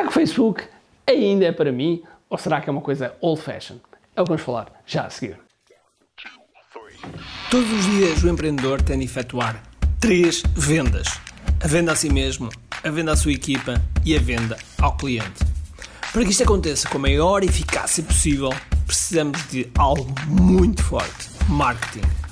Será que o Facebook ainda é para mim ou será que é uma coisa old fashioned? É o que vamos falar já a seguir. Todos os dias o empreendedor tem de efetuar três vendas: a venda a si mesmo, a venda à sua equipa e a venda ao cliente. Para que isto aconteça com a maior eficácia possível, precisamos de algo muito forte: marketing.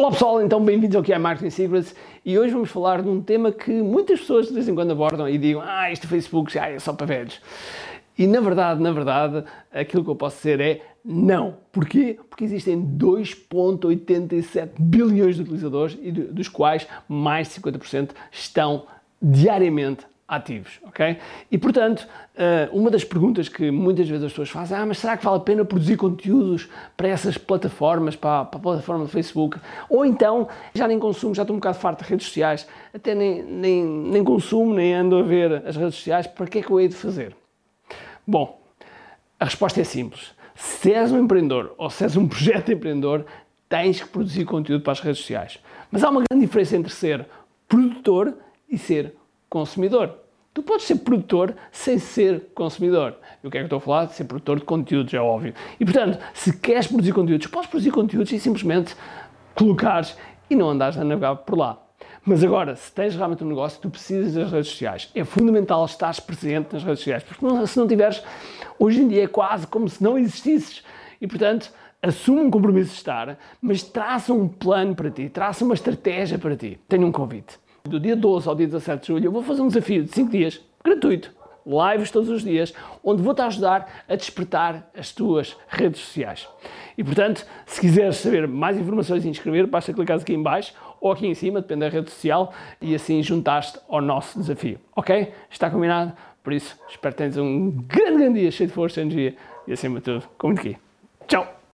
Olá pessoal, então bem-vindos ao QI Marketing Secrets e hoje vamos falar de um tema que muitas pessoas de vez em quando abordam e digam ah, este Facebook já é só para velhos. E na verdade, na verdade, aquilo que eu posso dizer é não. Porquê? Porque existem 2,87 bilhões de utilizadores e dos quais mais de 50% estão diariamente ativos, ok? E portanto, eh, uma das perguntas que muitas vezes as pessoas fazem, ah, mas será que vale a pena produzir conteúdos para essas plataformas, para, para a plataforma do Facebook? Ou então, já nem consumo, já estou um bocado farto de redes sociais, até nem, nem, nem consumo, nem ando a ver as redes sociais, para que é que eu hei de fazer? Bom, a resposta é simples. Se és um empreendedor ou se és um projeto empreendedor, tens que produzir conteúdo para as redes sociais. Mas há uma grande diferença entre ser produtor e ser consumidor. Tu podes ser produtor sem ser consumidor. E o que é que eu estou a falar? Ser produtor de conteúdos, é óbvio. E portanto, se queres produzir conteúdos, podes produzir conteúdos e simplesmente colocares e não andares a navegar por lá. Mas agora, se tens realmente um negócio, tu precisas das redes sociais. É fundamental estar presente nas redes sociais, porque se não tiveres, hoje em dia é quase como se não existisses. E portanto, assume um compromisso de estar, mas traça um plano para ti, traça uma estratégia para ti. Tenho um convite. Do dia 12 ao dia 17 de julho, eu vou fazer um desafio de 5 dias, gratuito, lives todos os dias, onde vou-te ajudar a despertar as tuas redes sociais. E portanto, se quiseres saber mais informações e inscrever, basta clicar aqui em baixo ou aqui em cima, depende da rede social, e assim juntaste ao nosso desafio. Ok? Está combinado? Por isso, espero que tenhas um grande, grande dia cheio de força, energia e acima de tudo, comente aqui. Tchau!